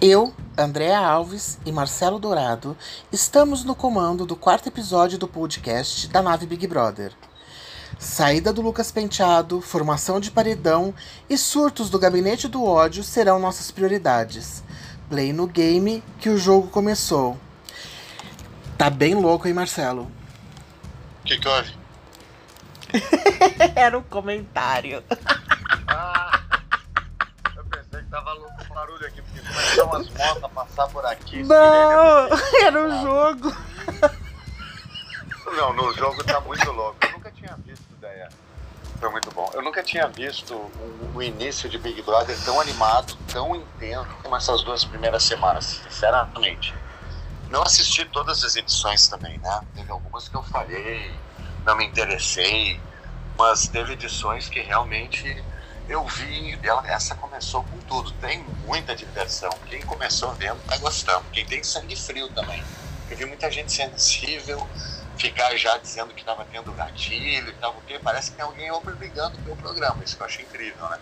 Eu, Andréa Alves e Marcelo Dourado estamos no comando do quarto episódio do podcast da nave Big Brother. Saída do Lucas Penteado, formação de paredão e surtos do gabinete do ódio serão nossas prioridades. Play no game que o jogo começou. Tá bem louco, hein, Marcelo? O que, que houve? Era um comentário. Ah, eu pensei que tava louco o barulho aqui, começou umas motos passar por aqui. Não, era um jogo. Não, no jogo tá muito louco. Eu nunca tinha visto ideia. Foi muito bom. Eu nunca tinha visto o, o início de Big Brother tão animado, tão intenso como essas duas primeiras semanas, sinceramente. Não assisti todas as edições também, né? Teve algumas que eu falhei, não me interessei, mas teve edições que realmente eu vi. Ela, essa começou com tudo. Tem muita diversão. Quem começou vendo tá gostando. Quem tem sangue frio também. Eu vi muita gente sensível ficar já dizendo que estava tendo gatilho e tal, porque parece que tem alguém obrigando pelo programa. Isso que eu achei incrível, né?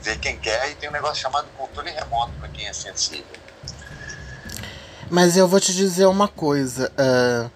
Ver quem quer e tem um negócio chamado controle remoto para quem é sensível. Mas eu vou te dizer uma coisa. Uh,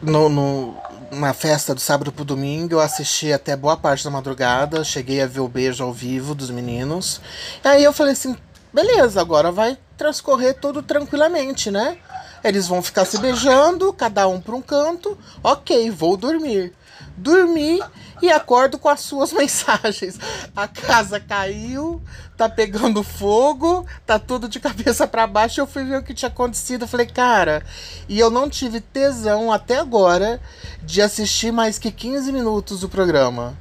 no, no, na festa do sábado pro domingo, eu assisti até boa parte da madrugada. Cheguei a ver o beijo ao vivo dos meninos. E aí eu falei assim: beleza, agora vai transcorrer tudo tranquilamente, né? Eles vão ficar se beijando, cada um para um canto. Ok, vou dormir. Dormi e acordo com as suas mensagens. A casa caiu, tá pegando fogo, tá tudo de cabeça para baixo. Eu fui ver o que tinha acontecido. Falei, cara, e eu não tive tesão até agora de assistir mais que 15 minutos do programa.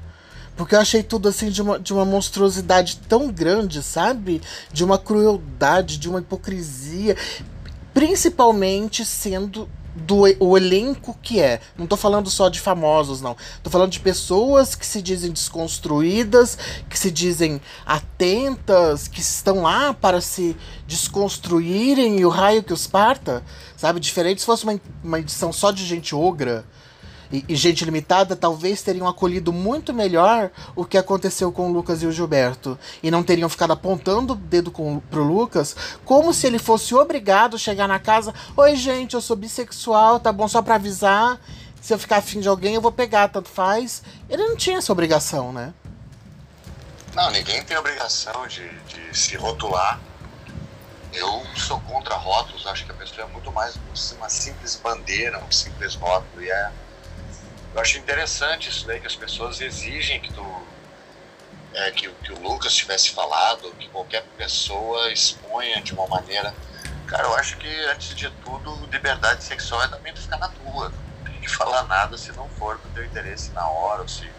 Porque eu achei tudo assim de uma, de uma monstruosidade tão grande, sabe? De uma crueldade, de uma hipocrisia. Principalmente sendo do o elenco que é. Não tô falando só de famosos, não. Tô falando de pessoas que se dizem desconstruídas, que se dizem atentas, que estão lá para se desconstruírem e o raio que os parta. Sabe? Diferente se fosse uma, uma edição só de gente ogra e, e, gente limitada talvez teriam acolhido muito melhor o que aconteceu com o Lucas e o Gilberto. E não teriam ficado apontando o dedo com, pro Lucas como se ele fosse obrigado a chegar na casa: Oi, gente, eu sou bissexual, tá bom? Só pra avisar. Se eu ficar afim de alguém, eu vou pegar, tanto faz. Ele não tinha essa obrigação, né? Não, ninguém tem obrigação de, de se rotular. Eu sou contra rótulos, acho que a pessoa é muito mais uma simples bandeira, um simples rótulo. E é eu acho interessante isso daí, que as pessoas exigem que tu. É, que, que o Lucas tivesse falado, que qualquer pessoa exponha de uma maneira. Cara, eu acho que antes de tudo, liberdade sexual é também tu ficar na tua. Não tem que falar nada se não for do teu interesse na hora, ou se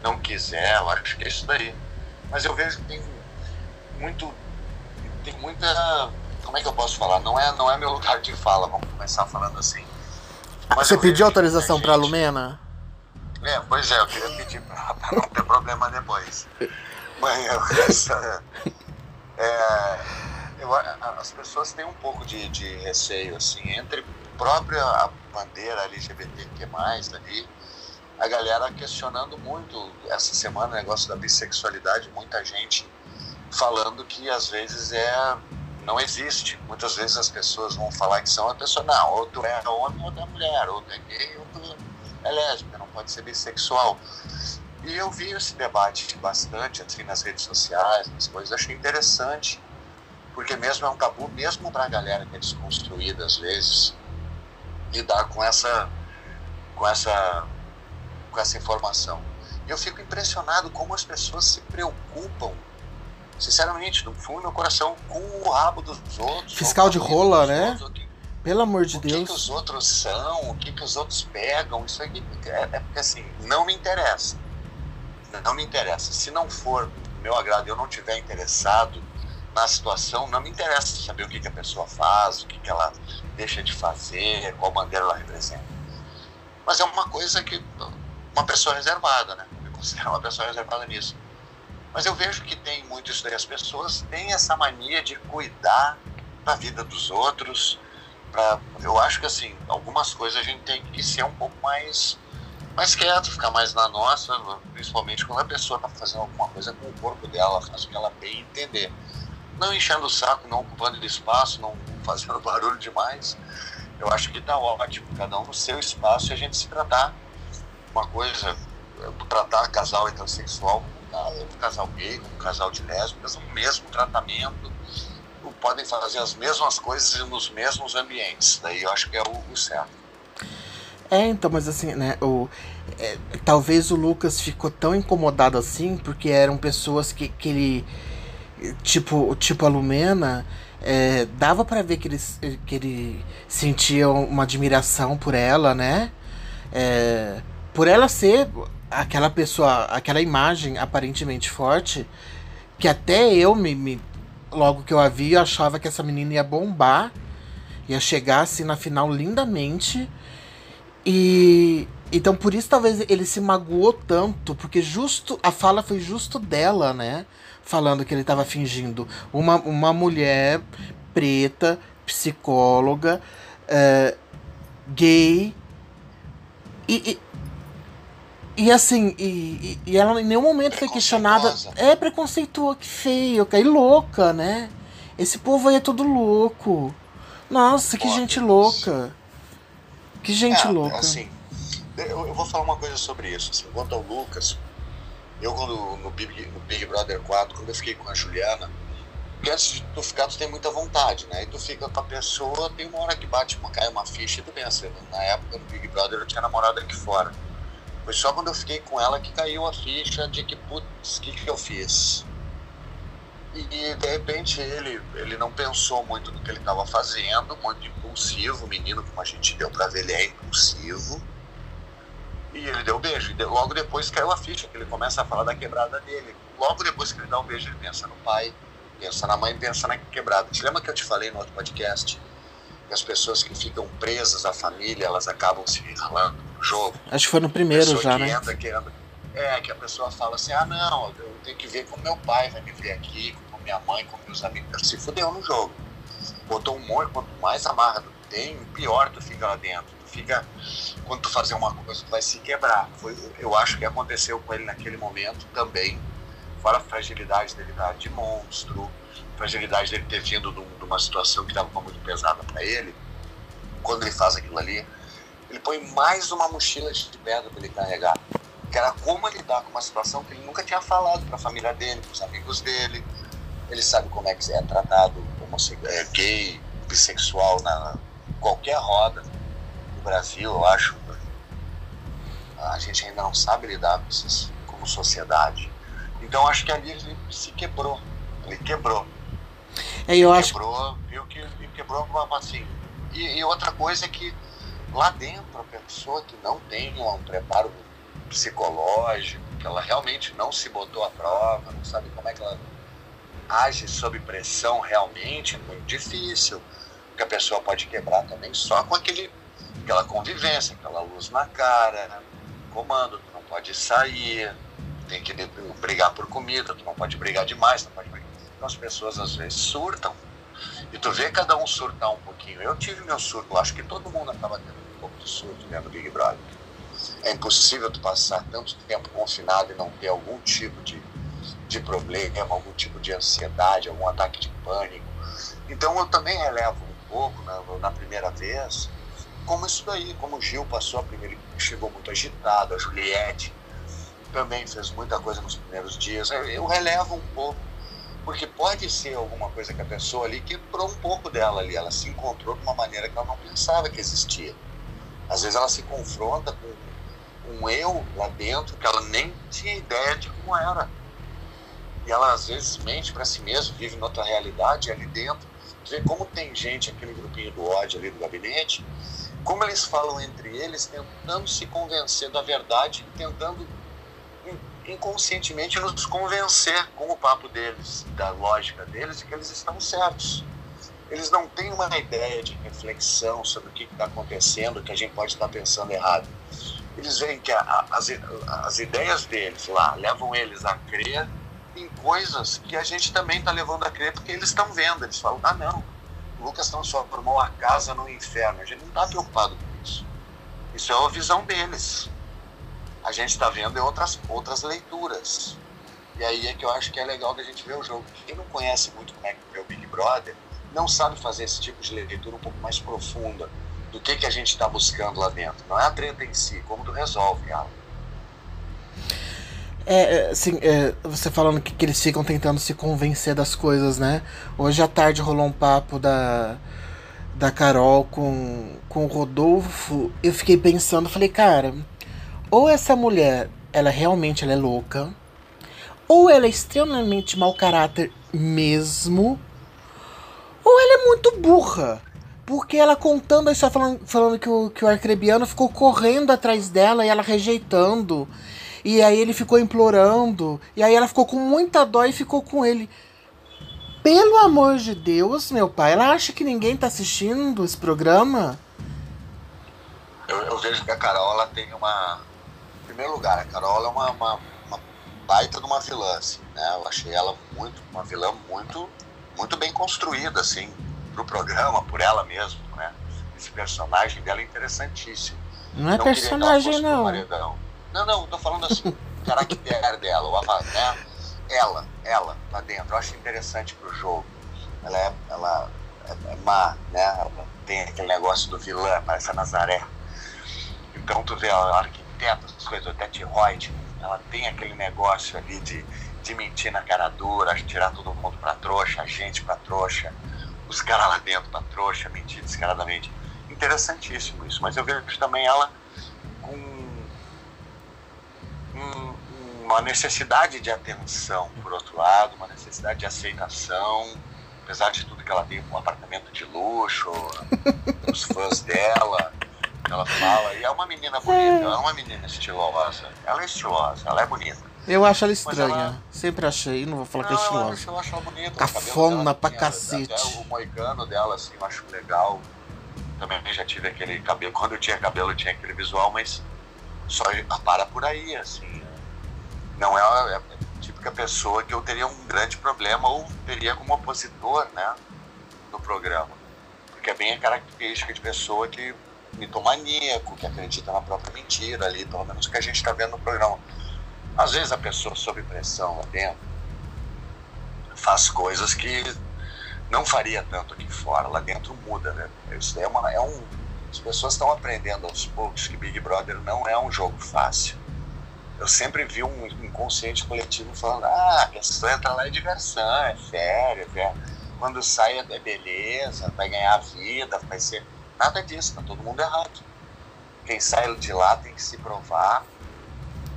não quiser, eu acho que é isso daí. Mas eu vejo que tem muito. Tem muita. Como é que eu posso falar? Não é, não é meu lugar de fala, vamos começar falando assim. Mas Você pediu autorização para a Lumena? É, pois é, eu queria pedir para não ter problema depois. Mas essa, é, eu, as pessoas têm um pouco de, de receio, assim, entre a própria bandeira LGBTQ+, ali, a galera questionando muito essa semana o negócio da bissexualidade, muita gente falando que às vezes é não existe. Muitas vezes as pessoas vão falar que são a pessoa, não, outro é homem, outro é mulher, outro é gay, outro é lésbica, não pode ser bissexual. E eu vi esse debate bastante assim nas redes sociais, nas coisas, achei interessante, porque mesmo é um tabu, mesmo para a galera que é desconstruída às vezes, lidar com essa, com essa, com essa informação. E eu fico impressionado como as pessoas se preocupam, sinceramente, no fundo do meu coração, com o rabo dos outros. Fiscal de rola, né? Outros, pelo amor de o Deus. O que, os outros são, o que, que os outros pegam, isso aqui é, é porque assim, não me interessa. Não me interessa. Se não for meu agrado eu não tiver interessado na situação, não me interessa saber o que, que a pessoa faz, o que, que ela deixa de fazer, qual bandeira ela representa. Mas é uma coisa que uma pessoa reservada, né? Eu considero uma pessoa reservada nisso. Mas eu vejo que tem muito isso daí. As pessoas têm essa mania de cuidar da vida dos outros, Pra, eu acho que assim, algumas coisas a gente tem que ser um pouco mais, mais quieto, ficar mais na nossa, principalmente quando a pessoa está fazendo alguma coisa com o corpo dela, faz o que ela bem entender. não enchendo o saco, não ocupando espaço, não fazendo barulho demais. Eu acho que tá ótimo, cada um no seu espaço e a gente se tratar uma coisa, tratar casal heterossexual como um casal gay, como um casal de lésbicas, o mesmo tratamento, podem fazer as mesmas coisas nos mesmos ambientes. Daí eu acho que é o, o certo. É, então, mas assim, né, o, é, talvez o Lucas ficou tão incomodado assim, porque eram pessoas que, que ele, tipo, tipo a Lumena, é, dava para ver que ele, que ele sentia uma admiração por ela, né? É, por ela ser aquela pessoa, aquela imagem aparentemente forte, que até eu me, me logo que eu a vi, eu achava que essa menina ia bombar, ia chegar assim na final lindamente. E então por isso talvez ele se magoou tanto, porque justo a fala foi justo dela, né? Falando que ele estava fingindo uma, uma mulher preta, psicóloga, uh, gay. E, e, e assim, e, e, ela em nenhum momento foi questionada. É preconceituosa, que feio, que louca, né? Esse povo aí é todo louco. Nossa, que gente louca. Que gente é, louca. Assim, eu, eu, vou falar uma coisa sobre isso. Assim, quanto ao Lucas, eu quando no Big, no Big Brother 4, quando eu fiquei com a Juliana, porque antes de tu ficar, tu tem muita vontade, né? E tu fica com a pessoa, tem uma hora que bate, uma, cai uma ficha e tu pensa. Na época do Big Brother eu tinha namorado aqui fora. Foi só quando eu fiquei com ela que caiu a ficha de que, putz, o que, que eu fiz? E, de repente ele, ele não pensou muito no que ele estava fazendo, muito impulsivo, o menino, como a gente deu para ver, ele é impulsivo. E ele deu o beijo. E logo depois caiu a ficha, que ele começa a falar da quebrada dele. Logo depois que ele dá um beijo, ele pensa no pai, pensa na mãe, pensa na quebrada. Te lembra que eu te falei no outro podcast? Que as pessoas que ficam presas à família, elas acabam se ralando jogo. Acho que foi no primeiro já, né? Entra, que entra, é, que a pessoa fala assim, ah não, eu tenho que ver como meu pai vai me ver aqui, minha mãe, com meus amigos. Se fudeu no jogo. Botou um monte, quanto mais amarra tu tem, pior tu fica lá dentro. Tu fica, quando tu fazer uma coisa, tu vai se quebrar. Foi, eu acho que aconteceu com ele naquele momento também. Fora a fragilidade dele dar de monstro, fragilidade dele ter vindo de, uma situação que estava muito pesada para ele. Quando ele faz aquilo ali, ele põe mais uma mochila de pedra para ele carregar. Que era como lidar com uma situação que ele nunca tinha falado para a família dele, para os amigos dele, ele sabe como é que é tratado é, gay, bissexual na qualquer roda do Brasil, eu acho. A gente ainda não sabe lidar com isso como sociedade. Então acho que ali ele se quebrou. Ele quebrou. É, eu ele acho... quebrou, viu que ele quebrou assim. E, e outra coisa é que lá dentro a pessoa que não tem um preparo psicológico, que ela realmente não se botou à prova, não sabe como é que ela age sob pressão realmente é muito difícil, porque a pessoa pode quebrar também só com aquele, aquela convivência, aquela luz na cara, comando, tu não pode sair, tem que brigar por comida, tu não pode brigar demais, não pode brigar. Então as pessoas às vezes surtam, e tu vê cada um surtar um pouquinho. Eu tive meu surto, acho que todo mundo acaba tendo um pouco de surto dentro do Big Brother. É impossível tu passar tanto tempo confinado e não ter algum tipo de de problema, algum tipo de ansiedade, algum ataque de pânico. Então eu também relevo um pouco na, na primeira vez, como isso daí, como o Gil passou a primeira, chegou muito agitado, a Juliette também fez muita coisa nos primeiros dias. Eu relevo um pouco, porque pode ser alguma coisa que a pessoa ali quebrou um pouco dela ali, ela se encontrou de uma maneira que ela não pensava que existia. Às vezes ela se confronta com um eu lá dentro que ela nem tinha ideia de como era e ela às vezes mente para si mesma, vive noutra realidade ali dentro. Vê como tem gente, aquele grupinho do ódio ali do gabinete, como eles falam entre eles, tentando se convencer da verdade, tentando inconscientemente nos convencer com o papo deles, da lógica deles, de que eles estão certos. Eles não têm uma ideia de reflexão sobre o que está acontecendo, que a gente pode estar pensando errado. Eles veem que a, a, as, as ideias deles lá levam eles a crer em coisas que a gente também está levando a crer porque eles estão vendo. Eles falam, ah, não, Lucas transformou a casa no inferno. A gente não está preocupado com isso. Isso é a visão deles. A gente está vendo outras, outras leituras. E aí é que eu acho que é legal da gente ver o jogo. Quem não conhece muito como é que é o Big Brother, não sabe fazer esse tipo de leitura um pouco mais profunda do que, que a gente está buscando lá dentro. Não é a treta em si, como tu resolve ela. É, assim, é, você falando que, que, eles ficam tentando se convencer das coisas, né? Hoje à tarde rolou um papo da, da Carol com, com o Rodolfo. Eu fiquei pensando, falei, cara, ou essa mulher, ela realmente ela é louca, ou ela é extremamente mau caráter mesmo, ou ela é muito burra. Porque ela contando a história, falando, falando que, o, que o arcrebiano ficou correndo atrás dela e ela rejeitando. E aí ele ficou implorando. E aí ela ficou com muita dó e ficou com ele. Pelo amor de Deus, meu pai, ela acha que ninguém tá assistindo esse programa? Eu, eu vejo que a Carol ela tem uma. Primeiro lugar, a Carol é uma, uma, uma baita de uma vilã, assim, né? Eu achei ela muito, uma vilã muito, muito bem construída, assim pro programa, por ela mesma, né? Esse personagem dela é interessantíssimo. Não é não personagem, não. Não, não, tô falando assim, o caractere dela, o, né? Ela, ela, lá dentro. Eu acho interessante pro jogo. Ela é, ela é, é má, né? Ela tem aquele negócio do vilã, parece a Nazaré. Então tu vê a arquiteta, as coisas, Tete Reut, ela tem aquele negócio ali de, de mentir na cara dura, tirar todo mundo pra trouxa, a gente pra trouxa os caras lá dentro da trouxa, mentir descaradamente. Interessantíssimo isso, mas eu vejo também ela com um, uma necessidade de atenção, por outro lado, uma necessidade de aceitação, apesar de tudo que ela tem, um apartamento de luxo, os fãs dela, ela fala, e é uma menina bonita, ela é uma menina estilosa, ela é estilosa, ela é bonita. Eu acho ela estranha. Ela... Sempre achei, não vou falar não, que é estilosa. Eu acho ela bonita. Cafona pra tinha, cacete. Até o moicano dela, assim, eu acho legal. Também já tive aquele cabelo. Quando eu tinha cabelo, eu tinha aquele visual, mas só para por aí, assim. Não é, é a típica pessoa que eu teria um grande problema ou teria como opositor, né? No programa. Porque é bem a característica de pessoa que mitomaníaco, que acredita na própria mentira ali, pelo menos o que a gente está vendo no programa às vezes a pessoa sob pressão lá dentro faz coisas que não faria tanto aqui fora. Lá dentro muda, né? Isso é, uma, é um. As pessoas estão aprendendo aos poucos que Big Brother não é um jogo fácil. Eu sempre vi um inconsciente coletivo falando: ah, a questão é entrar lá é diversão, é férias, é, quando sai é beleza, vai ganhar vida, vai ser. Nada disso, tá todo mundo errado. Quem sai de lá tem que se provar,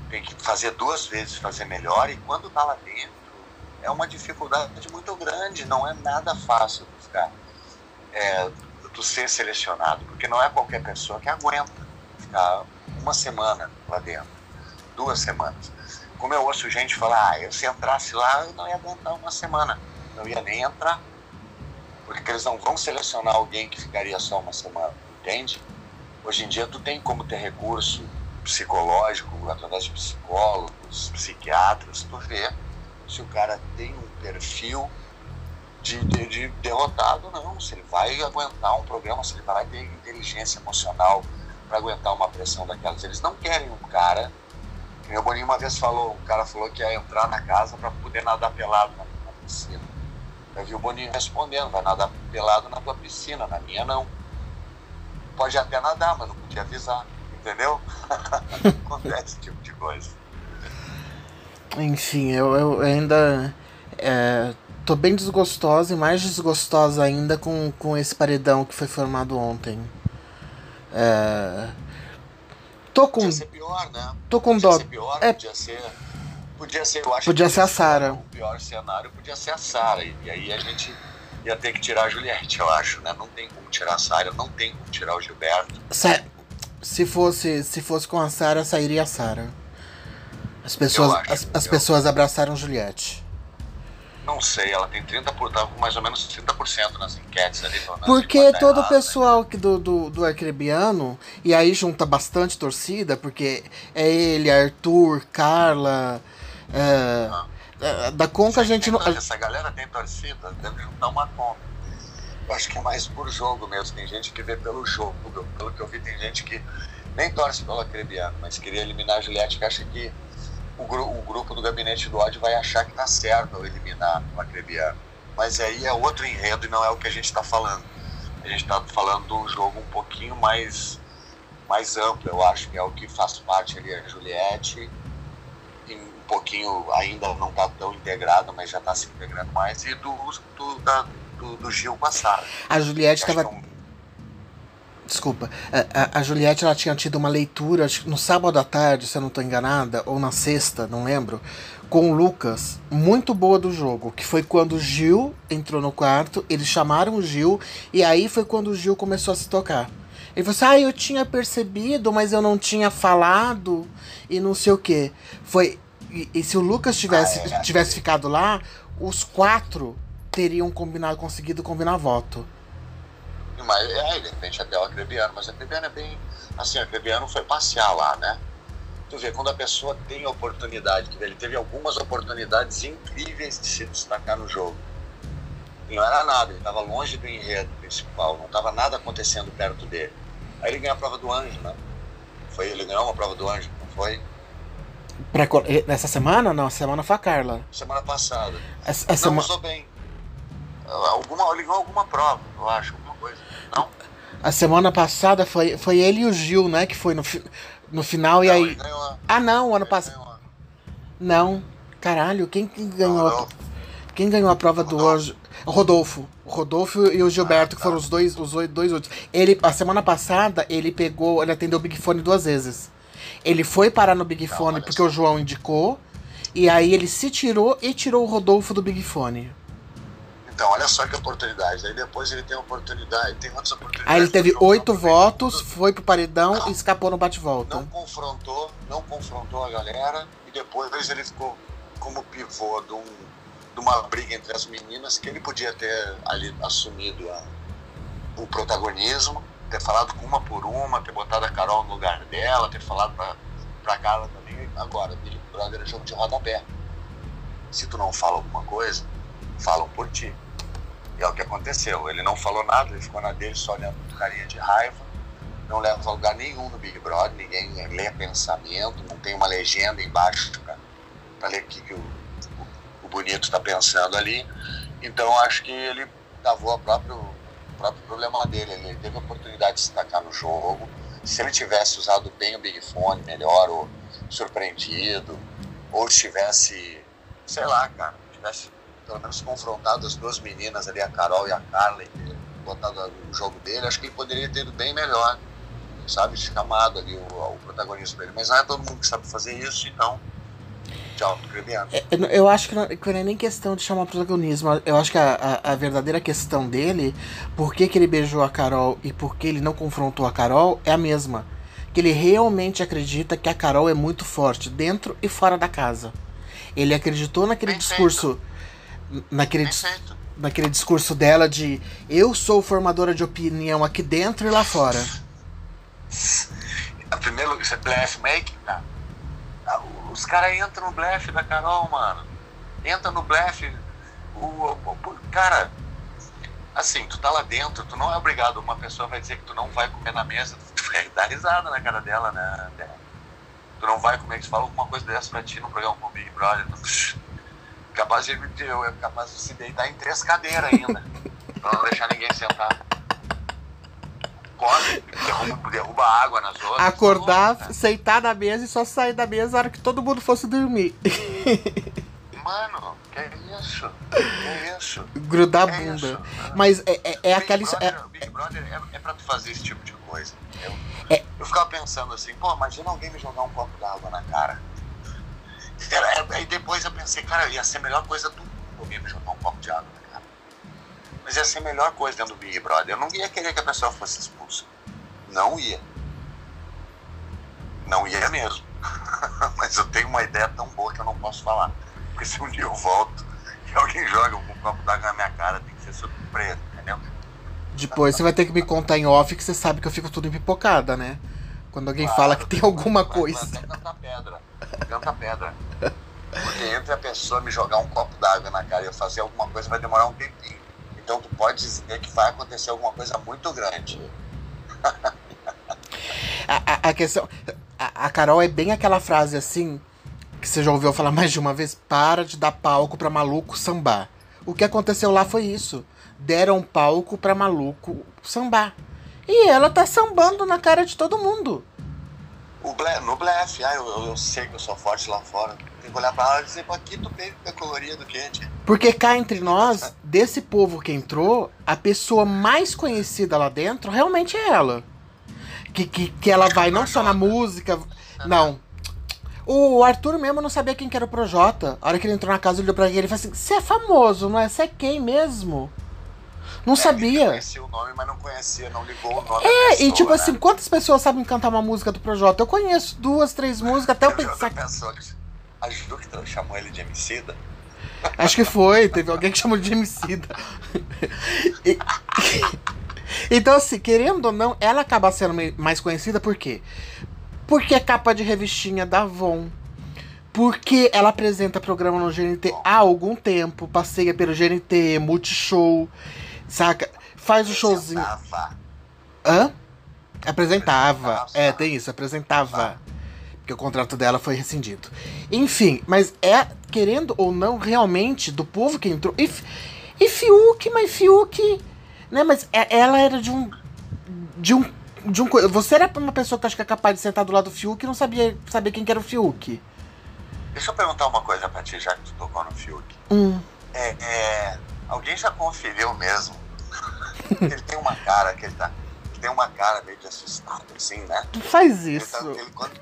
tem que fazer duas vezes, fazer melhor, e quando está lá dentro, é uma dificuldade muito grande, não é nada fácil ficar, é, tu ser selecionado, porque não é qualquer pessoa que aguenta ficar uma semana lá dentro, duas semanas. Como eu ouço gente falar, ah, eu se entrasse lá, eu não ia aguentar uma semana, não ia nem entrar, porque eles não vão selecionar alguém que ficaria só uma semana, entende? Hoje em dia tu tem como ter recurso psicológico, através de psicólogos, psiquiatras, tu vê se o cara tem um perfil de, de, de derrotado ou não, se ele vai aguentar um programa, se ele vai ter inteligência emocional para aguentar uma pressão daquelas. Eles não querem um cara, o Boninho uma vez falou, um cara falou que ia entrar na casa para poder nadar pelado na, na piscina. Eu vi o Boninho respondendo, vai nadar pelado na tua piscina, na minha não. Pode até nadar, mas não podia avisar entendeu? Acontece esse tipo de coisa. Enfim, eu, eu ainda é, tô bem desgostosa e mais desgostosa ainda com, com esse paredão que foi formado ontem. É, tô com. Podia ser pior, né? Tô com dó. Ser pior, é, podia ser. Podia ser, eu acho podia ser a Sara. O pior cenário podia ser a Sara. E, e aí a gente ia ter que tirar a Juliette, eu acho, né? Não tem como tirar a Sara, não tem como tirar o Gilberto. Certo. Se fosse, se fosse com a Sarah, sairia a Sarah. As pessoas, acho, as, as pessoas abraçaram Juliette. Não sei, ela tem 30%, por, tá mais ou menos 30% nas enquetes ali. Porque todo o pessoal que do, do, do Arcrebiano, e aí junta bastante torcida, porque é ele, Arthur, Carla. É, é, da Conca a gente não. Essa galera tem torcida, deve juntar uma conta. Eu acho que é mais por jogo mesmo. Tem gente que vê pelo jogo. Pelo que eu vi, tem gente que nem torce pelo Acrebiano, mas queria eliminar a Juliette, que acha que o, gru, o grupo do gabinete do ódio vai achar que tá certo ao eliminar o Acrebiano. Mas aí é outro enredo e não é o que a gente está falando. A gente está falando de um jogo um pouquinho mais, mais amplo, eu acho, que é o que faz parte ali a Juliette, um pouquinho ainda não está tão integrado, mas já está se integrando mais, e do, do, da, do, do Gil Passar. A Juliette estava. É Desculpa. A, a, a, Juliette ela tinha tido uma leitura no sábado à tarde, se eu não estou enganada, ou na sexta, não lembro, com o Lucas, muito boa do jogo, que foi quando o Gil entrou no quarto, eles chamaram o Gil, e aí foi quando o Gil começou a se tocar. Ele falou assim: Ah, eu tinha percebido, mas eu não tinha falado, e não sei o que. Foi. E, se o Lucas tivesse, ah, é. tivesse ficado lá, os quatro teriam combinado, conseguido combinar voto. Mas é, de repente até o Acrebiano, mas o Acrebiano é bem. Assim, o Acrebiano foi passear lá, né? Tu vê, quando a pessoa tem oportunidade, que ele teve algumas oportunidades incríveis de se destacar no jogo. E não era nada, ele estava longe do enredo principal, não estava nada acontecendo perto dele. Aí ele ganhou a prova do anjo, né? Foi, ele ganhou uma prova do anjo, não foi? Pra, nessa semana? Não, semana foi a Carla. Semana passada. Essa não, usou bem. Alguma, ele ganhou alguma prova, eu acho coisa. Não? A semana passada foi, foi ele e o Gil, né? Que foi no, no final não, e aí. Ah, não, ano passado. Não, caralho, quem, ganhou? A... Quem ganhou a prova do hoje? Rodolfo. O Rodolfo e o Gilberto, ah, tá. que foram os dois, os dois outros. Ele, a semana passada, ele pegou, ele atendeu o Big Fone duas vezes. Ele foi parar no Big Fone porque o João indicou. E aí ele se tirou e tirou o Rodolfo do Big Fone. Então, olha só que oportunidade. Aí depois ele tem oportunidade, tem outras oportunidades. Aí ele teve oito votos, foi pro paredão não, e escapou no bate-volta. Não confrontou, não confrontou a galera e depois ele ficou como pivô de, um, de uma briga entre as meninas que ele podia ter ali assumido a, o protagonismo, ter falado com uma por uma, ter botado a Carol no lugar dela, ter falado pra, pra Carla também. Agora, Big Brother é jogo de rodapé. Se tu não fala alguma coisa, falam por ti. E é o que aconteceu. Ele não falou nada, ele ficou na dele só olhando com carinha de raiva. Não leva a lugar nenhum no Big Brother, ninguém lê pensamento, não tem uma legenda embaixo para ler o que, que o, o, o, bonito está pensando ali. Então acho que ele travou o próprio, o próprio problema dele. Ele teve a oportunidade de se destacar no jogo. Se ele tivesse usado bem o Big Fone melhor, ou surpreendido, ou tivesse, sei lá, cara, tivesse pelo menos confrontado as duas meninas ali, a Carol e a Carla, e botado o jogo dele, acho que ele poderia ter ido bem melhor, sabe? Chamado ali o, o protagonismo dele. Mas não é todo mundo que sabe fazer isso, então. Tchau, é, Eu acho que não, que não, é nem questão de chamar protagonismo. Eu acho que a, a, a, verdadeira questão dele, por que, que ele beijou a Carol e por que ele não confrontou a Carol, é a mesma. Que ele realmente acredita que a Carol é muito forte, dentro e fora da casa. Ele acreditou naquele Perfeito. discurso naquele, naquele discurso dela de eu sou formadora de opinião aqui dentro e lá fora. Primeiro, isso é blefe making? Os caras entram no blefe da Carol, mano. Entra no blefe. O, o, o, cara, assim, tu tá lá dentro, tu não é obrigado. Uma pessoa vai dizer que tu não vai comer na mesa, tu vai dar risada na cara dela, né? Tu não vai comer, que tu fala alguma coisa dessa pra ti no programa com o Big Brother. Capaz de eu capaz de se deitar em três cadeiras ainda, pra não deixar ninguém sentar. Come, derruba, derruba água nas outras. Acordar, tá sentar na mesa e só sair da mesa na hora que todo mundo fosse dormir. Mano, que isso? Que isso? Grudar a bunda. Isso? Mas é, é, é aquela. Brother, é... Big Brother é, é pra tu fazer esse tipo de coisa. Eu, é... eu ficava pensando assim, pô, imagina alguém me jogar um copo d'água na cara. Aí depois eu pensei, cara, ia ser a melhor coisa do mundo me jogar um copo de água, né, cara? Mas ia ser a melhor coisa dentro do Big Brother. Eu não ia querer que a pessoa fosse expulsa. Não ia. Não ia mesmo. Mas eu tenho uma ideia tão boa que eu não posso falar. Porque se um dia eu volto e alguém joga um copo d'água na minha cara, tem que ser surpresa, entendeu? Depois você vai ter que me contar em off que você sabe que eu fico tudo empipocada, né? Quando alguém claro, fala que tem alguma coisa. Canta pedra. Canta pedra. Porque entre a pessoa me jogar um copo d'água na cara e eu fazer alguma coisa vai demorar um tempinho. Então tu pode dizer que vai acontecer alguma coisa muito grande. a, a, a, questão. A, a, Carol é bem aquela frase assim. que você já ouviu falar mais de uma vez, para de dar palco pra maluco sambar. O que aconteceu lá foi isso. Deram palco pra maluco sambar. E ela tá sambando na cara de todo mundo. Ble, no blefe, ah, eu, eu, eu, sei que eu sou forte lá fora. Tem que olhar pra ela e dizer, aqui tu bem colorido, quente. Porque cá entre nós, desse povo que entrou, a pessoa mais conhecida lá dentro realmente é ela. Que, que, que ela vai não só na música. Não. O Arthur mesmo não sabia quem que era o Projota. A hora que ele entrou na casa, ele olhou pra ele e falou assim: Você é famoso, não é? Você é quem mesmo? Não É, sabia. Conhecia o nome, mas não conhecia, não ligou o nome. É, da e pessoa, tipo né? assim, quantas pessoas sabem cantar uma música do Projota? Eu conheço duas, três músicas, até eu pensar. pessoa que- A Ju que chamou ele de Emicida. Acho que foi, teve alguém que chamou de Emicida. E- Então, assim, querendo ou não, ela acaba sendo mais conhecida por quê? Porque é capa de revistinha da Avon. Porque ela apresenta programa no GNT há algum tempo, passeia pelo GNT, Multishow, saca? Faz o showzinho. Apresentava. Hã? Apresentava. Apresentava. É, tem isso, apresentava. Porque o contrato dela foi rescindido. Enfim, mas é, querendo ou não, realmente, do povo que entrou. E, e Fiuk, mas Fiuk. Né, mas é- ela era de um. De um. De um, você era uma pessoa que acho que é capaz de sentar do lado do Fiuk e não sabia saber quem que era o Fiuk. Deixa eu perguntar uma coisa pra ti, já que tu tocou no Fiuk. Hum. É, é, alguém já conferiu mesmo? ele tem uma cara que ele tá. Ele tem uma cara meio de assustado, assim, né? Tu faz Ele isso. tá, ele, quando...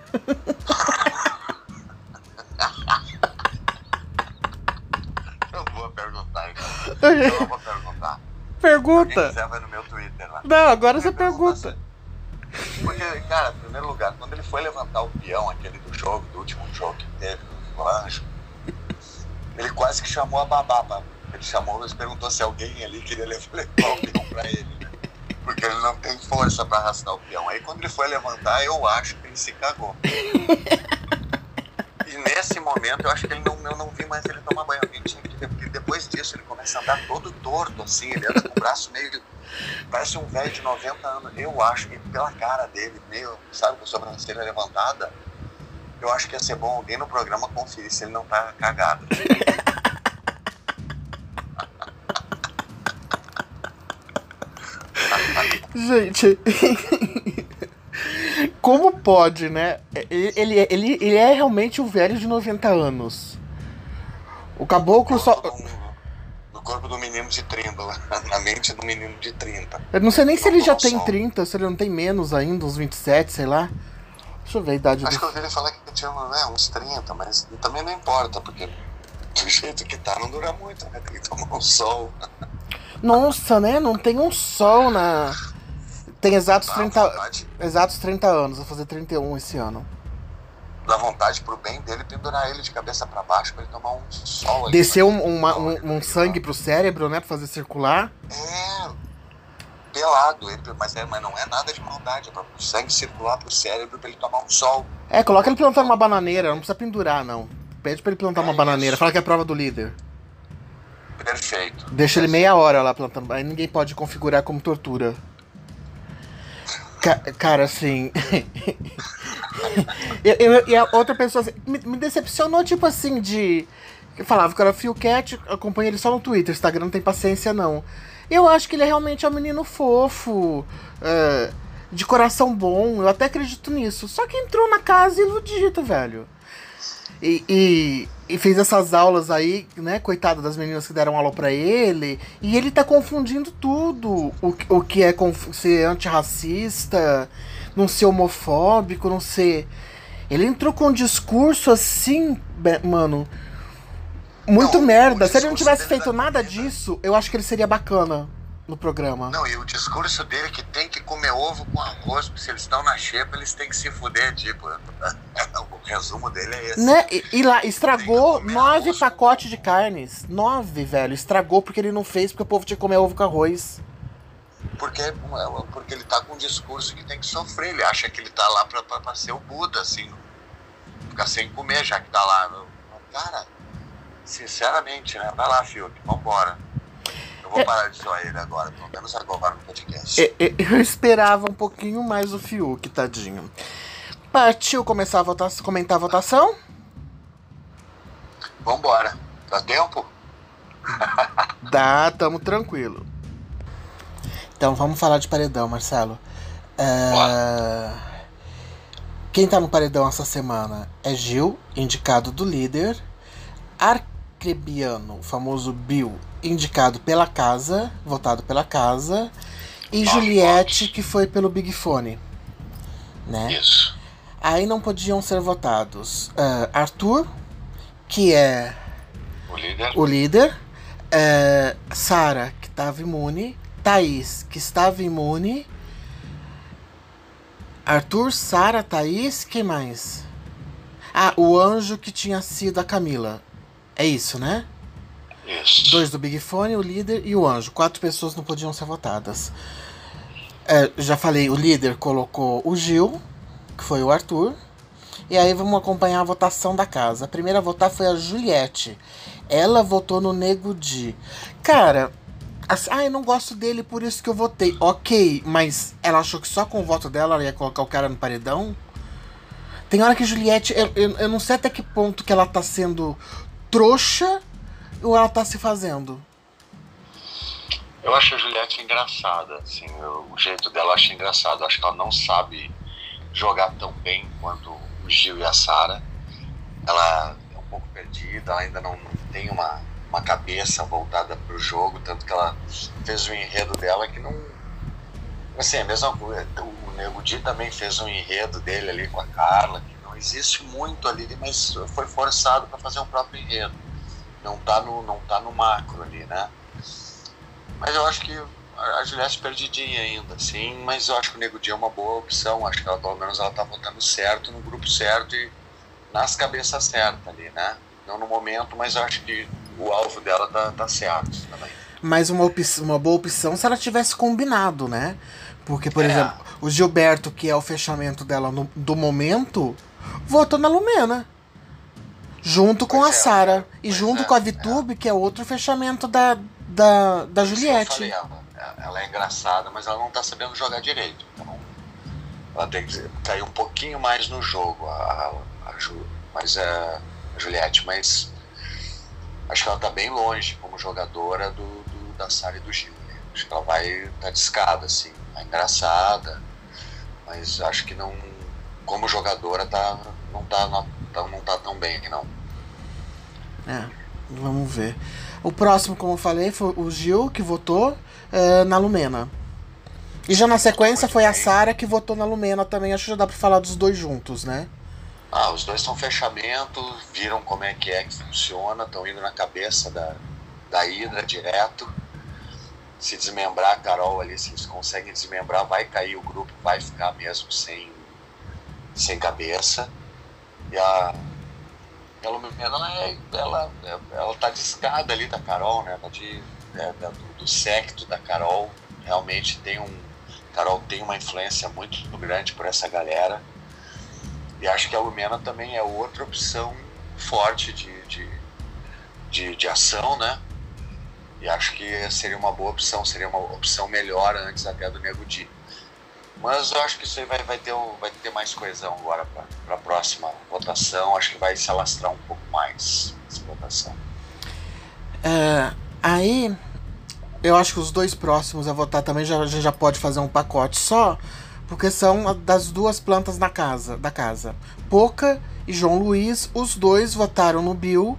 eu vou perguntar, então. Eu vou perguntar. Pergunta. quiser vai no meu Twitter lá. Não, agora você Pergunta pergunta. Porque, cara, em primeiro lugar, quando ele foi levantar o peão, aquele do jogo, do último jogo que teve, o Anjo, ele quase que chamou a babá. Ele chamou, ele perguntou se alguém ali queria levar o peão pra ele. Porque ele não tem força pra arrastar o peão. Aí quando ele foi levantar, eu acho que ele se cagou. E nesse momento, eu acho que ele não, eu não vi mais ele tomar banho. Alguém tinha que ver, porque depois disso ele começa a andar todo torto, assim, ele anda com o braço meio. Parece um velho de 90 anos. Eu acho que pela cara dele, meio, sabe, com a sobrancelha levantada, eu acho que ia ser bom alguém no programa conferir se ele não tá cagado. Gente. Como pode, né? Ele, ele, ele, é realmente um velho de 90 anos. O caboclo só. No, no corpo do menino de 30, na mente do menino de 30. Eu não sei nem se ele já tem Nossa. 30, se ele não tem menos ainda, uns 27, sei lá. Deixa eu ver a idade Acho que eu do. ouvi ele falar que tinha né, uns 30, mas também não importa, porque do jeito que tá não dura muito, né? Tem que tomar um sol. Nossa, né? Não tem um sol na. Tem exatos Dá 30, vontade, exatos 30 anos, vou fazer 31 esse ano. dá vontade pro bem dele pendurar ele de cabeça pra baixo pra ele tomar um sol ali. Desceu um, uma- um, um sangue pro cérebro, né? Pra fazer circular. É, pelado, ele, mas, é, mas não é nada de maldade, é pra o sangue circular pro cérebro pra ele tomar um sol. É, coloca ele plantando uma bananeira, não precisa pendurar, não. Pede pra ele plantar uma É bananeira, isso. fala que é a prova do líder. Perfeito. Deixa ele meia hora lá plantando. Aí ninguém pode configurar como tortura. Ca- cara, assim. eu, eu- e a outra pessoa assim, me, me decepcionou, tipo assim, de. Eu falava que era Phil Cat, acompanha ele só no Twitter, Instagram não tem paciência, não. Eu acho que ele é realmente um menino fofo, é, de coração bom, eu até acredito nisso. Só que entrou na casa iludido, velho. E, e, e fez essas aulas aí, né? Coitado das meninas que deram aula pra ele. E ele tá confundindo tudo. O, que- o que é ser antirracista, não ser homofóbico, não ser. Ele entrou com um discurso assim, mano. Muito Não, merda. Se ele não tivesse feito da nada disso, eu acho que ele seria bacana no programa. Não, e o discurso dele é que tem que comer ovo com arroz, porque se eles estão na xepa, eles têm que se fuder, tipo. o resumo dele é esse. Né? E, e lá, estragou nove arroz pacotes de carnes. Nove, velho. Estragou porque ele não fez, porque o povo tinha que comer ovo com arroz. Porque, porque ele tá com um discurso que tem que sofrer. Ele acha que ele tá lá pra, pra, pra ser o Buda, assim. Ficar sem comer, já que tá lá. Cara, sinceramente, né? Vai lá, Fiuk, vambora. Eu vou parar de zoar ele agora, pelo menos agora no podcast. Eu esperava um pouquinho mais o Fiuk, tadinho. Partiu começar a votação, comentar a votação? Vambora. Dá tempo? Dá, tamo tranquilo. Então vamos falar de paredão, Marcelo. É... Quem tá no paredão essa semana é Gil, indicado do líder. Arcrebiano, o famoso Bill, indicado pela casa, votado pela casa. E Juliette, que foi pelo Big Fone. Né? Isso. Aí não podiam ser votados uh, Arthur, que é o líder, o líder uh, Sara, que estava imune, Thaís, que estava imune, Arthur, Sara, Thaís, quem mais? Ah, o anjo que tinha sido a Camila. É isso, né? Isso. Dois do Big Fone, o líder e o anjo. Quatro pessoas não podiam ser votadas. É, já falei, o líder colocou o Gil, que foi o Arthur. E aí vamos acompanhar a votação da casa. A primeira a votar foi a Juliette. Ela votou no Nego Di. Cara, assim, ah, eu não gosto dele, por isso que eu votei. Ok, mas ela achou que só com o voto dela ela ia colocar o cara no paredão? Tem hora que Juliette, eu, eu, eu não sei até que ponto que ela tá sendo trouxa ou ela tá se fazendo. Eu acho a Juliette engraçada, assim, o jeito dela eu acho engraçado. Eu acho que ela não sabe jogar tão bem quanto o Gil e a Sara. Ela é um pouco perdida, ela ainda não, não tem uma, uma cabeça voltada para o jogo, tanto que ela fez o enredo dela que não. Assim, a mesma coisa. O Nego Di também fez um enredo dele ali com a Carla, que não existe muito ali, mas foi forçado para fazer um próprio enredo. Não tá no, não tá no macro ali, né? Mas eu acho que a Juliette perdidinha ainda, sim, mas eu acho que o Nego Dia é uma boa opção. Acho que ela, pelo menos ela tá votando certo, no grupo certo e nas cabeças certas ali, né? Não no momento, mas eu acho que o alvo dela tá, tá certo também. Mas uma, uma boa opção se ela tivesse combinado, né? Porque, por é. exemplo, o Gilberto, que é o fechamento dela no, do momento, votou na Lumena. Junto com a é, Sara. E junto é, com a Vitube, é. que é outro fechamento da, da, da Juliette. Falei, ela, ela, é engraçada, mas ela não tá sabendo jogar direito. Então, ela tem que cair um pouquinho mais no jogo, a, a, a, Ju, mas, é, a Juliette. Mas acho que ela tá bem longe como jogadora do, do da Sara e do Gil. Né? Acho que ela vai estar tá de escada, assim. É engraçada, mas acho que não. Como jogadora, tá, não, tá, não, não tá tão bem, não. É, vamos ver. O próximo, como eu falei, foi o Gil, que votou uh, na Lumena. E já na sequência foi a Sara que votou na Lumena também. Acho que já dá pra falar dos dois juntos, né? Ah, os dois são fechamento, viram como é que é que funciona, estão indo na cabeça da, da Hidra direto. Se desmembrar a Carol ali, se eles conseguem desmembrar, vai cair o grupo, vai ficar mesmo sem, sem cabeça. E a, ela, ela, é, ela, ela tá de escada ali da Carol, né? Tá de, é, do, do secto da Carol. Realmente tem um. Carol tem uma influência muito grande por essa galera. E acho que a Lumena também é outra opção forte de, de, de, de ação, né? E acho que seria uma boa opção, seria uma opção melhor antes até do Nego Di. Mas eu acho que isso aí vai, vai, ter, vai ter mais coesão agora para a próxima votação. Acho que vai se alastrar um pouco mais essa votação. É, aí, eu acho que os dois próximos a votar também já, já pode fazer um pacote só, porque são das duas plantas na casa, da casa. Poca e João Luiz, os dois votaram no Bill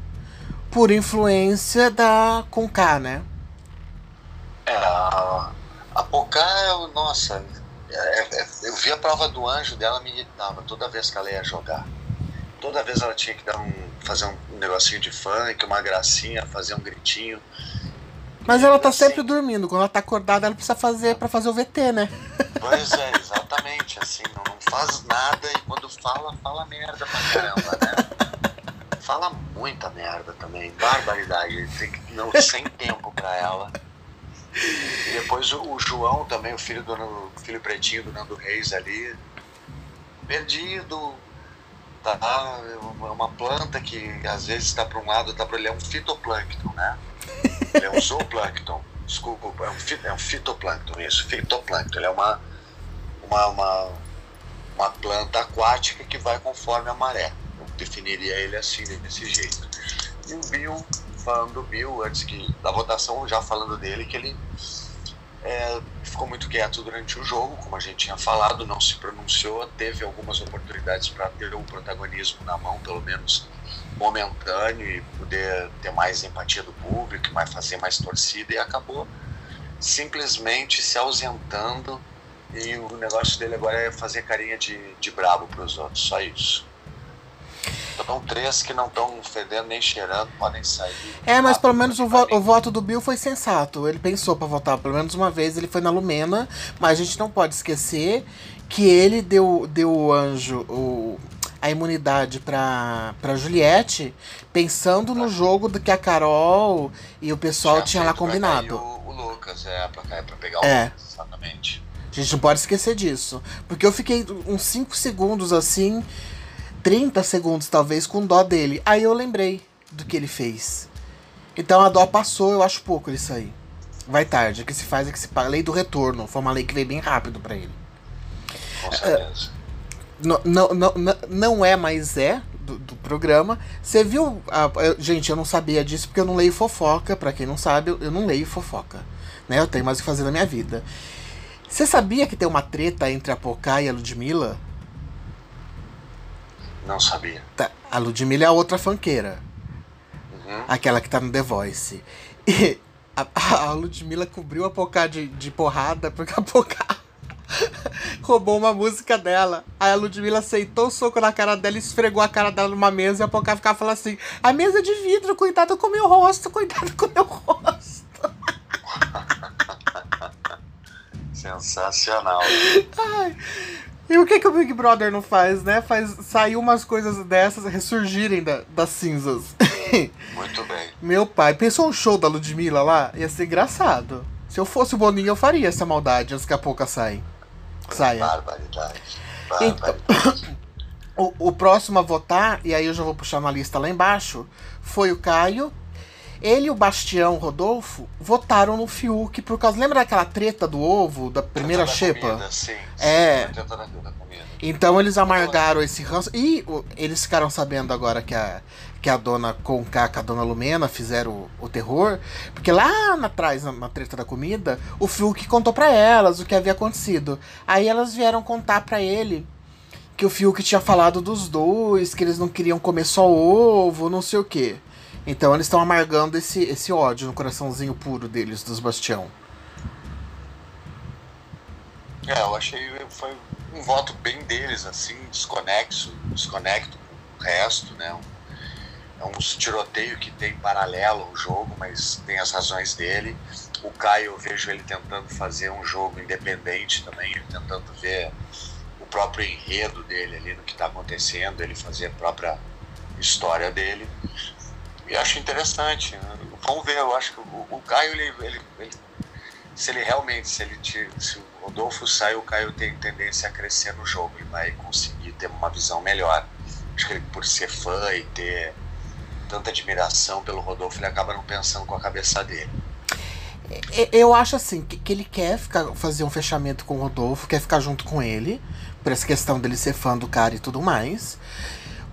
por influência da Conká, né? É, a, a Poca, nossa, eu vi a prova do anjo dela, me irritava toda vez que ela ia jogar. Toda vez ela tinha que dar um, fazer um negocinho de funk, uma gracinha, fazer um gritinho. Mas ela tá assim, sempre dormindo. Quando ela tá acordada, ela precisa fazer para fazer o VT, né? Pois é, exatamente. Assim, não, não faz nada e quando fala, fala merda pra caramba, né? Fala muita merda também. Barbaridade. Não, sem tempo pra ela. E depois o, o, João também, o filho do o filho pretinho do Nando Reis ali, perdido. Tá, é uma planta que às vezes está para um lado, está para ele é um fitoplâncton, né? Ele é um zooplâncton. Desculpa, é um, é um fitoplâncton, isso, fitoplâncton. Ele é uma, uma, uma, uma planta aquática que vai conforme a maré. Eu definiria ele assim, desse jeito. E o Bill, falando do Bill, antes que da votação, já falando dele, que ele é, ficou muito quieto durante o jogo, como a gente tinha falado, não se pronunciou, teve algumas oportunidades para ter o protagonismo na mão, pelo menos momentâneo, e poder ter mais empatia do público, mais fazer mais torcida, e acabou simplesmente se ausentando. E o negócio dele agora é fazer carinha de, de brabo para os outros, só isso. Então, três que não estão fedendo nem cheirando podem sair. É, mas pelo menos o, vo o, voto do Bill foi sensato. Ele pensou para votar pelo menos uma vez, ele foi na Lumena, mas a gente não pode esquecer que ele deu, deu o anjo, o, a imunidade para pra Juliette, pensando no jogo do que a Carol e o pessoal Já tinha lá combinado. O, o, Lucas, é, pra, pra pegar o é. Lucas, exatamente. A gente não pode esquecer disso. Porque eu fiquei uns 5 segundos assim 30 segundos, talvez, com dó dele. Aí eu lembrei do que ele fez. Então a dó passou, eu acho pouco isso aí. Vai tarde, o que se faz é que se paga. Lei do retorno. Foi uma lei que veio bem rápido para ele. Com certeza. Uh, não, não, não, não é, mas é do, do programa. Você viu. A, gente, eu não sabia disso porque eu não leio fofoca. Para quem não sabe, eu não leio fofoca. Né? Eu tenho mais o que fazer na minha vida. Você sabia que tem uma treta entre a Pocá e a Ludmilla? Não sabia. Tá, a Ludmilla é a outra fanqueira. Uhum. Aquela que tá no The Voice. E a, a Ludmilla cobriu a Pocá de, de porrada porque a Pocá roubou uma música dela. Aí a Ludmilla aceitou o soco na cara dela, esfregou a cara dela numa mesa e a Pocá ficava falando assim: a mesa de vidro, cuidado com o meu rosto, cuidado com o meu rosto. Sensacional. Ai, e o que, que o Big Brother não faz, né? Faz sair umas coisas dessas ressurgirem da, das cinzas. Muito bem. Meu pai, pensou um show da Ludmilla lá? Ia ser engraçado. Se eu fosse o Boninho, eu faria essa maldade antes que a pouco saia. Saia. Barbaridade. Barbaridade. Então, o, o próximo a votar, e aí eu já vou puxar uma lista lá embaixo, foi o Caio. Ele e o Bastião Rodolfo votaram no Fiuk por causa. Lembra daquela treta do ovo, da primeira xepa? Sim, é. Então eles amargaram esse ranço. E eles ficaram sabendo agora que a, que a dona Concaca, a dona Lumena, fizeram o, o terror. Porque lá atrás, na, na, treta da comida, o Fiuk contou para elas o que havia acontecido. Aí elas vieram contar para ele que o Fiuk tinha falado dos dois, que eles não queriam comer só ovo, não sei o quê. Então eles estão amargando esse, esse ódio no coraçãozinho puro deles, dos Bastião. É, eu achei foi um voto bem deles, assim, desconexo, desconecto com o resto, né? É um tiroteio que tem paralelo ao jogo, mas tem as razões dele. O Caio, eu vejo ele tentando fazer um jogo independente também, tentando ver o próprio enredo dele ali no que está acontecendo, ele fazer a própria história dele. E acho interessante. Vamos ver, eu acho que o, o Caio, ele, ele, ele, se ele realmente, se ele se o Rodolfo sai, o Caio tem tendência a crescer no jogo e vai conseguir ter uma visão melhor. Acho que ele, por ser fã e ter tanta admiração pelo Rodolfo, ele acaba não pensando com a cabeça dele. Eu acho assim, que ele quer ficar, fazer um fechamento com o Rodolfo, quer ficar junto com ele, por essa questão dele ser fã do cara e tudo mais.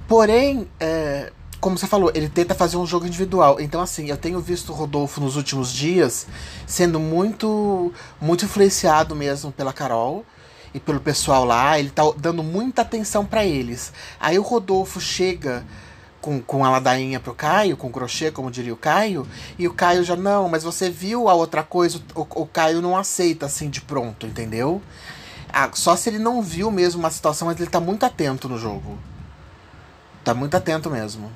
Porém, é, como você falou, ele tenta fazer um jogo individual. Então, assim, eu tenho visto o Rodolfo nos últimos dias sendo muito, muito influenciado mesmo pela Carol e pelo pessoal lá. Ele tá dando muita atenção para eles. Aí o Rodolfo chega com, com a ladainha pro Caio, com o crochê, como diria o Caio, e o Caio já, não, mas você viu a outra coisa, o, o Caio não aceita assim de pronto, entendeu? Ah, só se ele não viu mesmo uma situação, mas ele tá muito atento no jogo. Tá muito atento mesmo.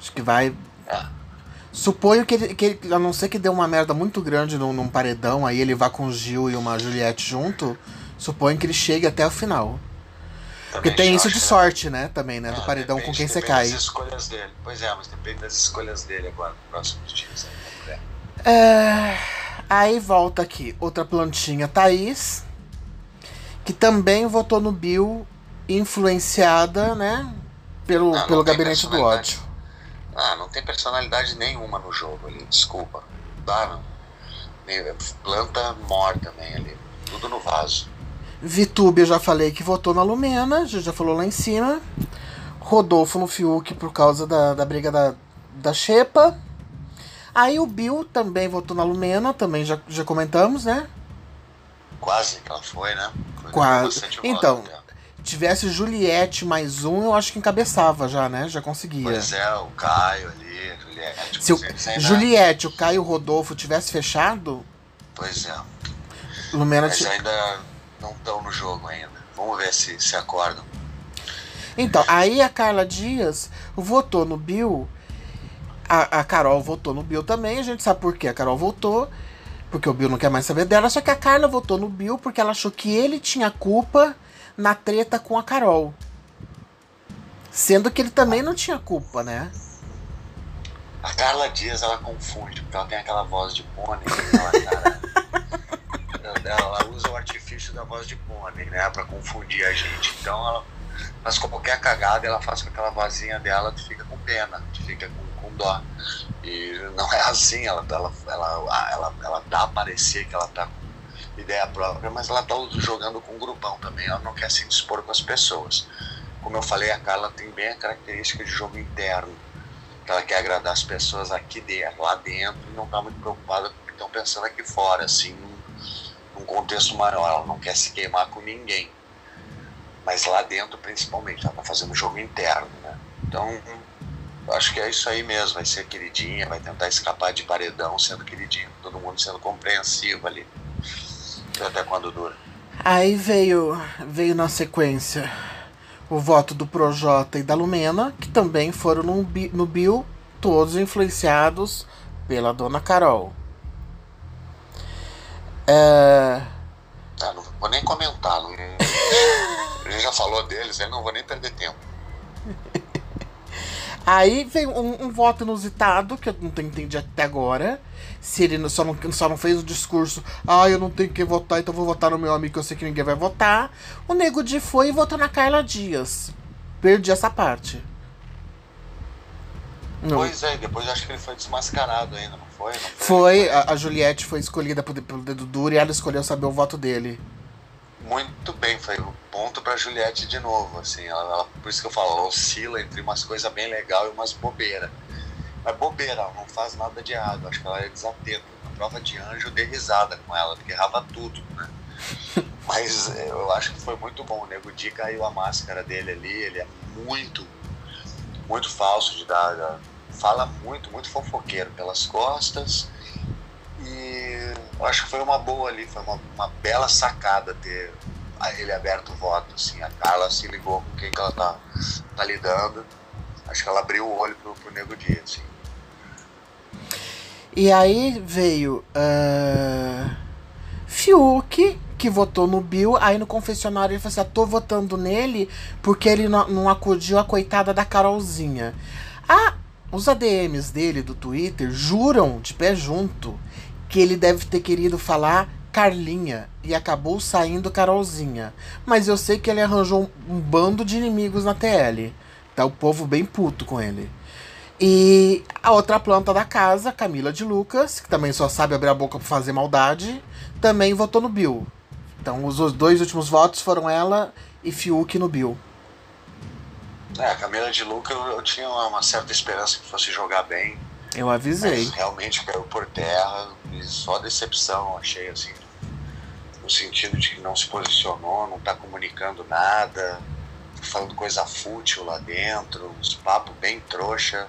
Acho que vai. É. Suponho que ele, que ele, a não ser que dê uma merda muito grande num, num, paredão, aí ele vá com o Gil e uma Juliette junto, suponho que ele chegue até o final. Também Porque tem isso de né? sorte, né? Também, né? Do paredão depende, com quem você cai. das escolhas dele. Pois é, mas depende das escolhas dele agora, nos próximos dias. Né? É, aí volta aqui, outra plantinha, Thaís, que também votou no Bill, influenciada, né? Pelo, não, pelo não gabinete do ódio. Ah, não tem personalidade nenhuma no jogo ali, desculpa. Dá, não. Planta morta também ali. Tudo no vaso. Vitube, eu já falei que votou na Lumena, já, já falou lá em cima. Rodolfo no Fiuk por causa da, da briga da, da Xepa. Aí o Bill também votou na Lumena, também já, já comentamos, né? Quase que ela foi, né? Foi Quase. Então, tivesse Juliette mais um, eu acho que encabeçava já, né? Já conseguia. Pois é, o Caio ali, Juliette. Se o, Juliette, o Caio e o Rodolfo tivesse fechado. Pois é. Lumena Mas ainda não estão no jogo ainda. Vamos ver se se acordam. Então, aí a Carla Dias votou no Bill. A, a Carol votou no Bill também. A gente sabe por quê. A Carol votou porque o Bill não quer mais saber dela. Só que a Carla votou no Bill porque ela achou que ele tinha culpa na treta com a Carol. Sendo que ele também não tinha culpa, né? A Carla Dias, ela confunde, porque ela tem aquela voz de pônei. Ela, ela usa o artifício da voz de pônei, né? Pra confundir a gente. Então ela faz qualquer cagada, ela faz com aquela vozinha dela, tu fica com pena, tu fica com, com dó. E não é assim, ela, ela, ela, ela, ela dá a parecer que ela tá com ideia própria, mas ela tá jogando com um grupão também, ela não quer se dispor com as pessoas. Como eu falei, a Carla tem bem a característica de jogo interno ela quer agradar as pessoas aqui dentro, lá dentro, e não está muito preocupada com o que estão pensando aqui fora, assim, num, num, contexto maior. Ela não quer se queimar com ninguém. Mas lá dentro, principalmente, ela está fazendo jogo interno, né? Então, acho que é isso aí mesmo. Vai ser queridinha, vai tentar escapar de paredão sendo queridinha, todo mundo sendo compreensivo ali. Até quando dura. Aí veio, veio na sequência o voto do Projota e da Lumena, que também foram no, no Bill, todos influenciados pela dona Carol. É... Ah, não vou nem comentar. Não... A gente já falou deles, aí não vou nem perder tempo. Aí veio um, um, voto inusitado, que eu não entendi até agora. Se ele só não, só não fez o discurso, ah, eu não tenho que votar, então vou votar no meu amigo que eu sei que ninguém vai votar. O Nego de foi e votou na Carla Dias. Perdi essa parte. Não. Pois é, depois acho que ele foi desmascarado ainda, não foi? Não foi, foi a, a, Juliette foi escolhida pelo dedo duro e ela escolheu saber o voto dele. Muito bem, foi um ponto pra Juliette de novo, assim, ela, ela, por isso que eu falo, ela oscila entre umas coisas bem legal e umas bobeiras. Mas bobeira, ela não faz nada de errado, acho que ela é desatenta. Na prova de anjo eu dei risada com ela, porque errava tudo, né? Mas é, eu acho que foi muito bom, o Nego Di caiu a máscara dele ali, ele é muito, muito falso de dar, fala muito, muito fofoqueiro pelas costas e eu acho que foi uma boa ali, foi uma, uma bela sacada ter ele aberto o voto, assim, a Carla se ligou com quem que ela tá, tá lidando, acho que ela abriu o olho pro, pro Nego Di, assim. E aí veio uh, Fiuk, que votou no Bill, aí no confessionário ele falou assim, ah, tô votando nele porque ele não, não acudiu a coitada da Carolzinha. Ah, os ADMs dele do Twitter juram de pé junto que ele deve ter querido falar Carlinha e acabou saindo Carolzinha. Mas eu sei que ele arranjou um, bando de inimigos na TL. Tá o povo bem puto com ele. E a outra planta da casa, Camila de Lucas, que também só sabe abrir a boca pra fazer maldade, também votou no Bill. Então os dois últimos votos foram ela e Fiuk no Bill. É, a Camila de Lucas eu, eu tinha uma certa esperança que fosse jogar bem. Eu avisei. Mas realmente caiu por terra e só decepção, achei assim. No sentido de que não se posicionou, não está comunicando nada, falando coisa fútil lá dentro, uns papos bem trouxa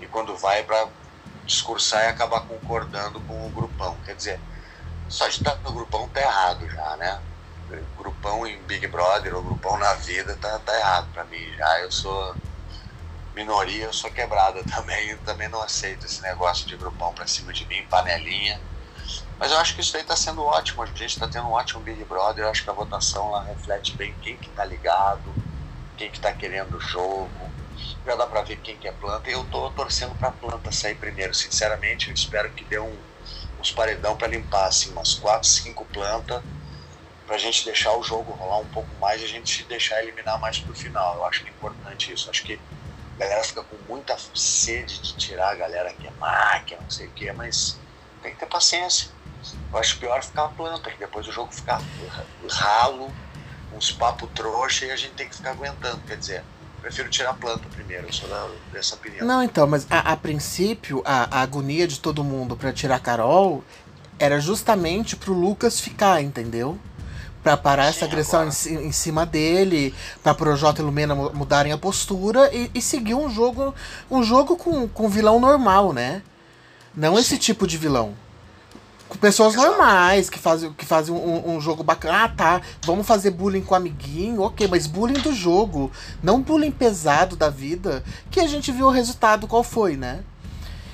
e quando vai para discursar e acabar concordando com o grupão. Quer dizer, só de estar no grupão tá errado já, né? Grupão em Big Brother ou grupão na vida tá, tá errado para mim já. Eu sou minoria, eu sou quebrada também, eu também não aceito esse negócio de grupão pra cima de mim, panelinha. Mas eu acho que isso aí tá sendo ótimo, a gente tá tendo um ótimo Big Brother, eu acho que a votação lá reflete bem quem que tá ligado, quem que tá querendo o jogo, já dá para ver quem que é planta. E eu tô torcendo para planta sair primeiro. Sinceramente, eu espero que dê um, uns paredão para limpar assim umas quatro, cinco plantas para a gente deixar o jogo rolar um pouco mais e a gente deixar eliminar mais pro final. Eu acho que é importante isso. Acho que a galera fica com muita sede de tirar a galera que é máquina, não sei o que, mas tem que ter paciência. Eu acho pior ficar a planta, que depois o jogo ficar ralo, uns papo trouxa e a gente tem que ficar aguentando. Quer dizer, prefiro tirar a planta primeiro, eu sou dessa opinião. Não, então, mas a, a princípio, a, a agonia de todo mundo pra tirar Carol era justamente pro Lucas ficar, entendeu? Pra parar essa Sim, agressão em, em cima dele, pra Projota e Lumena mu- mudarem a postura e, e seguir um jogo um jogo com, com vilão normal, né? Não esse tipo de vilão. Com pessoas Exato. normais, que fazem, que fazem um, um jogo bacana. Ah, tá. Vamos fazer bullying com amiguinho, ok, mas bullying do jogo. Não bullying pesado da vida. Que a gente viu o resultado qual foi, né?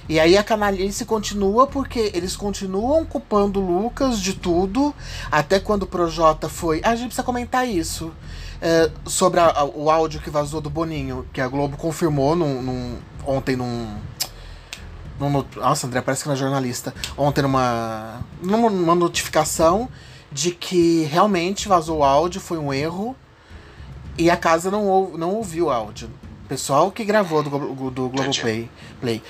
E aí a canalice continua porque eles continuam culpando o Lucas de tudo. Até quando o Projota foi. Ah, a gente precisa comentar isso. É, sobre a- a- o áudio que vazou do Boninho, que a Globo confirmou num, num- ontem num. num nossa, André, parece que não é jornalista. Ontem numa, numa, notificação de que realmente vazou o áudio, foi um erro. E a casa não, ou, não ouviu o áudio. O pessoal que gravou do, do Globoplay. Play.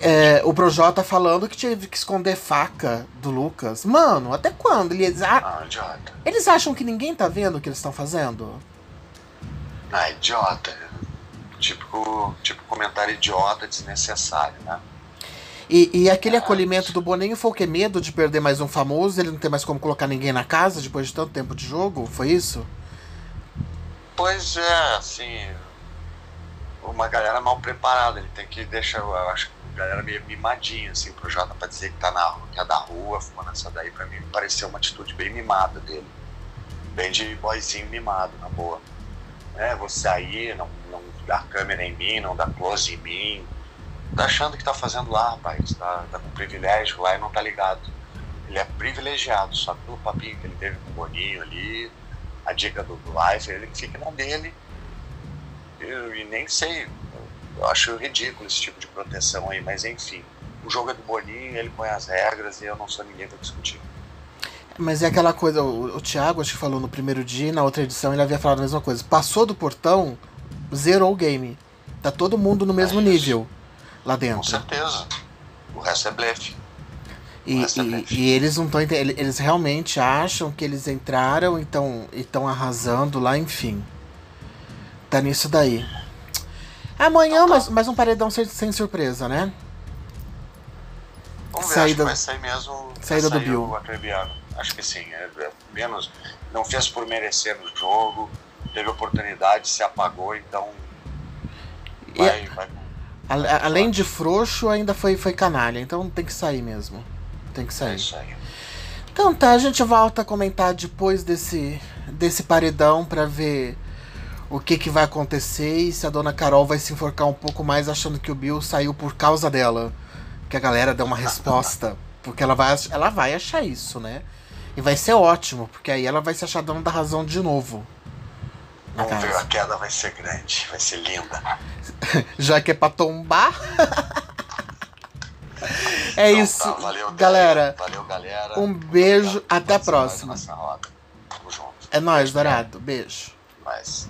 É, o Projota falando que teve que esconder faca do Lucas. Mano, até quando? Eles, ah, Ah, idiota. eles acham que ninguém tá vendo o que eles estão fazendo? Ah, idiota. Tipo, tipo comentário idiota, desnecessário, né? E, e aquele acolhimento do Boninho foi o quê? Medo de perder mais um famoso? Ele não tem mais como colocar ninguém na casa depois de tanto tempo de jogo? Foi isso? Pois é, assim, uma galera mal preparada, ele tem que deixar, eu acho que a galera meio mimadinha, assim, pro Jota pra dizer que tá na que é da rua, fumando essa daí, pra mim pareceu uma atitude bem mimada dele. Bem de boyzinho mimado, na boa. É, vou sair, não, não dá câmera em mim, não dá close em mim. Tá achando que tá fazendo lá, rapaz, tá, tá com privilégio lá e não tá ligado. Ele é privilegiado, só pelo papinho que ele teve com o Boninho ali, a dica do, do ele fica na dele. Eu, e nem sei, eu acho ridículo esse tipo de proteção aí, mas enfim. O jogo é do Boninho, ele põe as regras e eu não sou ninguém pra discutir. Mas é aquela coisa, o, o Thiago acho que falou no primeiro dia, na outra edição ele havia falado a mesma coisa. Passou do portão, zerou o game. Tá todo mundo no mesmo É nível lá Com dentro. certeza. O resto é blefe. E, é e- e eles não estão. Eles realmente acham que eles entraram e estão arrasando lá, enfim. Tá nisso daí. Amanhã, Então tá. mais, mais um paredão sem, sem surpresa, né? Vamos ver, Saída- acho que vai sair mesmo. vai saída do sair Bill. Atrebiano. Acho que sim. É, é menos. Não fez por merecer no jogo, teve oportunidade, se apagou, então. E- Vai, vai. A- além de frouxo, ainda foi, foi canalha. Então tem que sair mesmo. Tem que É sair. isso aí. Então tá, a gente volta a comentar depois desse, desse paredão pra ver o que, que vai acontecer e se a dona Carol vai se enforcar um pouco mais achando que o Bill saiu por causa dela. Que a galera deu uma resposta. Porque ela vai, ela vai achar isso, né? E vai ser ótimo, porque aí ela vai se achar dona da razão de novo. Vamos ver, casa. a queda vai ser grande, vai ser linda. Já que é pra tombar. é Então isso, tá, valeu, galera. Valeu, galera. Um beijo, obrigado até a próxima. É nóis, Dourado. Beijo. Mas.